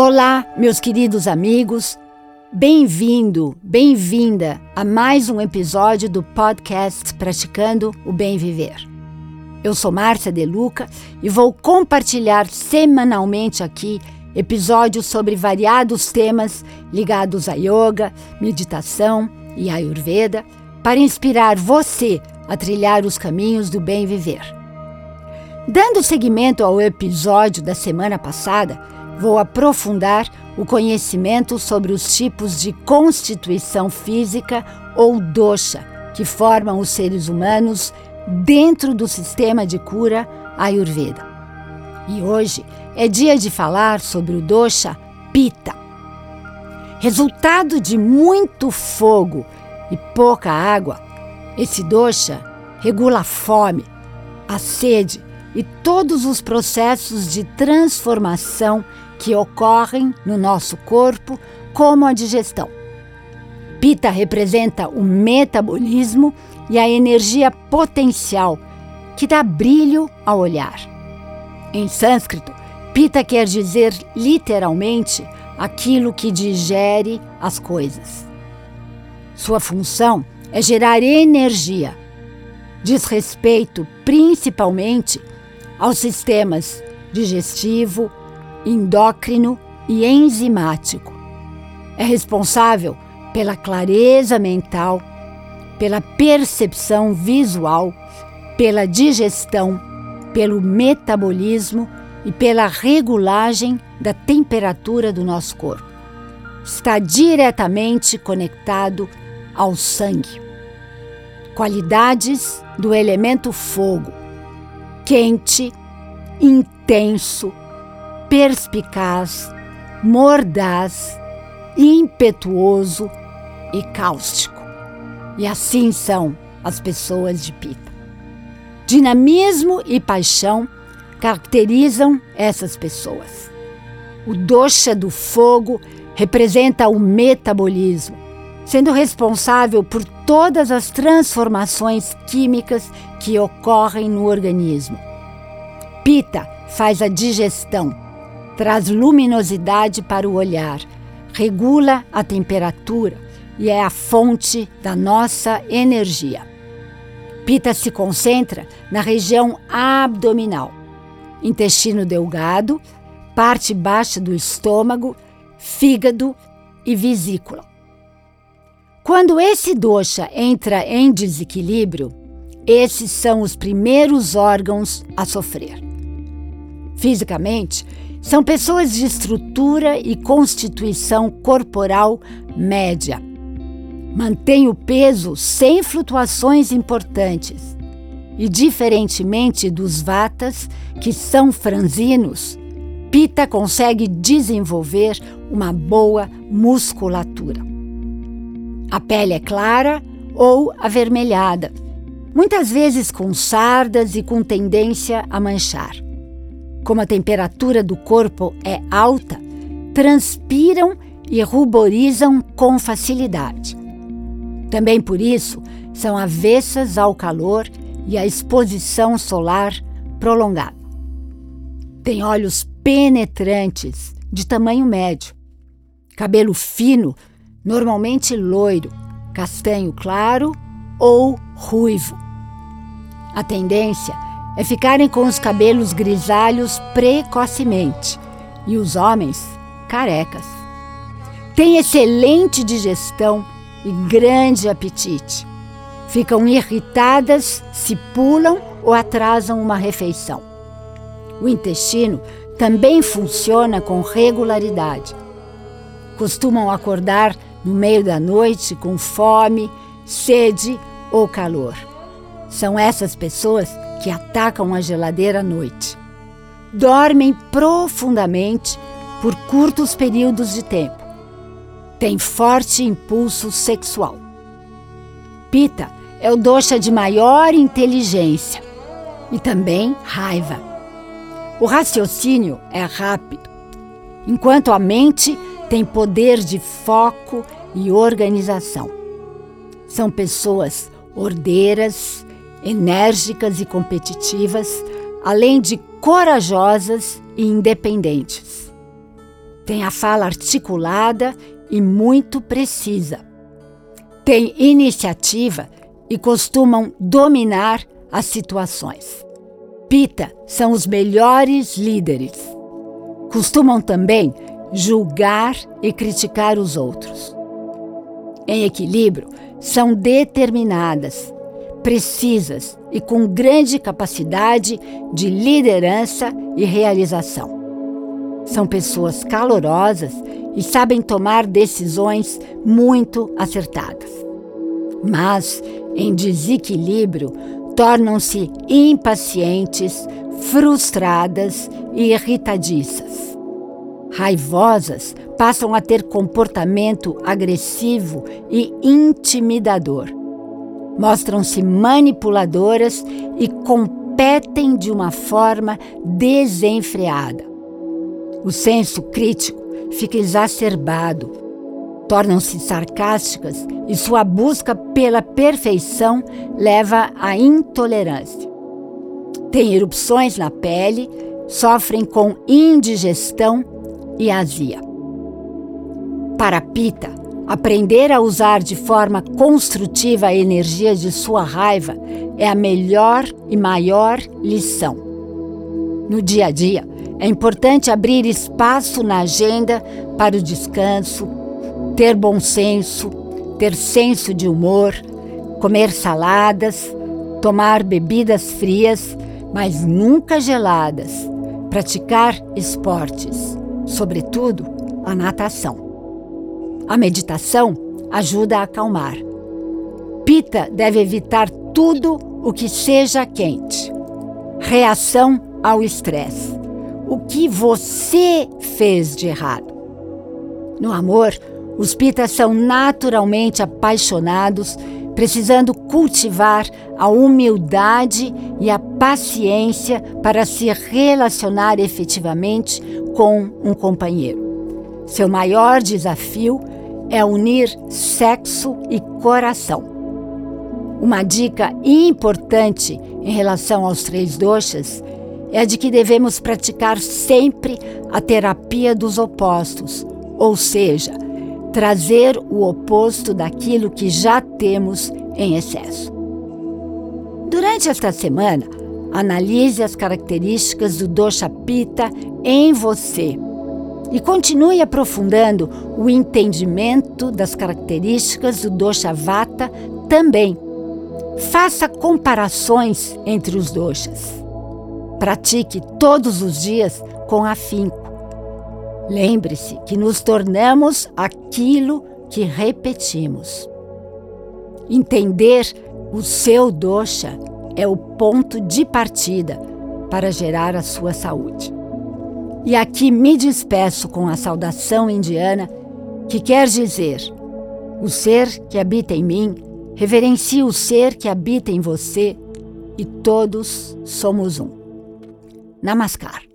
Olá, meus queridos amigos. Bem-vindo, bem-vinda a mais um episódio do podcast Praticando o Bem Viver. Eu sou Márcia Deluca e vou compartilhar semanalmente aqui episódios sobre variados temas ligados a yoga, meditação e ayurveda para inspirar você a trilhar os caminhos do bem viver. Dando seguimento ao episódio da semana passada, vou aprofundar o conhecimento sobre os tipos de constituição física ou dosha que formam os seres humanos dentro do sistema de cura Ayurveda. E hoje é dia de falar sobre o dosha Pitta. Resultado de muito fogo e pouca água, esse dosha regula a fome, a sede e todos os processos de transformação que ocorrem no nosso corpo, como a digestão. Pita representa o metabolismo e a energia potencial que dá brilho ao olhar. Em sânscrito, Pita quer dizer literalmente aquilo que digere as coisas. Sua função é gerar energia. Diz respeito principalmente aos sistemas digestivo, endócrino e enzimático. É responsável pela clareza mental, pela percepção visual, pela digestão, pelo metabolismo e pela regulagem da temperatura do nosso corpo. Está diretamente conectado ao sangue. Qualidades do elemento fogo: quente, intenso, perspicaz, mordaz, impetuoso e cáustico. E assim são as pessoas de Pita. Dinamismo e paixão caracterizam essas pessoas. O dosha do fogo representa o metabolismo, sendo responsável por todas as transformações químicas que ocorrem no organismo. Pita faz a digestão, traz luminosidade para o olhar, regula a temperatura e é a fonte da nossa energia. Pita se concentra na região abdominal, intestino delgado, parte baixa do estômago, fígado e vesícula. Quando esse dosha entra em desequilíbrio, esses são os primeiros órgãos a sofrer. Fisicamente, são pessoas de estrutura e constituição corporal média. Mantém o peso sem flutuações importantes. E, diferentemente dos vatas, que são franzinos, Pita consegue desenvolver uma boa musculatura. A pele é clara ou avermelhada, muitas vezes com sardas e com tendência a manchar como a temperatura do corpo é alta, transpiram e ruborizam com facilidade. Também por isso são avessas ao calor e à exposição solar prolongada. Tem olhos penetrantes, de tamanho médio, cabelo fino, normalmente loiro, castanho claro ou ruivo. A tendência é ficarem com os cabelos grisalhos precocemente e os homens carecas. Têm excelente digestão e grande apetite. Ficam irritadas se pulam ou atrasam uma refeição. O intestino também funciona com regularidade. Costumam acordar no meio da noite com fome, sede ou calor. São essas pessoas que atacam a geladeira à noite. Dormem profundamente por curtos períodos de tempo. Tem forte impulso sexual. Pita é o dosha de maior inteligência e também raiva. O raciocínio é rápido, enquanto a mente tem poder de foco e organização. São pessoas ordeiras, enérgicas e competitivas, além de corajosas e independentes. Tem a fala articulada e muito precisa. Tem iniciativa e costumam dominar as situações. Pita são os melhores líderes. Costumam também julgar e criticar os outros. Em equilíbrio, são determinadas, precisas e com grande capacidade de liderança e realização. São pessoas calorosas e sabem tomar decisões muito acertadas. Mas, em desequilíbrio, tornam-se impacientes, frustradas e irritadiças. Raivosas passam a ter comportamento agressivo e intimidador. Mostram-se manipuladoras e competem de uma forma desenfreada. O senso crítico fica exacerbado, tornam-se sarcásticas e sua busca pela perfeição leva à intolerância. Têm erupções na pele, sofrem com indigestão e azia. Para Pita, aprender a usar de forma construtiva a energia de sua raiva é a melhor e maior lição. No dia a dia, é importante abrir espaço na agenda para o descanso, ter bom senso, ter senso de humor, comer saladas, tomar bebidas frias, mas nunca geladas, praticar esportes, sobretudo a natação. A meditação ajuda a acalmar. Pita deve evitar tudo o que seja quente. Reação ao estresse. O que você fez de errado? No amor, os pitas são naturalmente apaixonados, precisando cultivar a humildade e a paciência para se relacionar efetivamente com um companheiro. Seu maior desafio é unir sexo e coração. Uma dica importante em relação aos três doxas é de que devemos praticar sempre a terapia dos opostos, ou seja, trazer o oposto daquilo que já temos em excesso. Durante esta semana, analise as características do dosha pita em você e continue aprofundando o entendimento das características do dosha vata também. Faça comparações entre os doshas. Pratique todos os dias com afinco Lembre-se que nos tornamos aquilo que repetimos. Entender o seu dosha é o ponto de partida para gerar a sua saúde. E aqui me despeço com a saudação indiana, que quer dizer: o ser que habita em mim reverencia o ser que habita em você e todos somos um. Namaskar.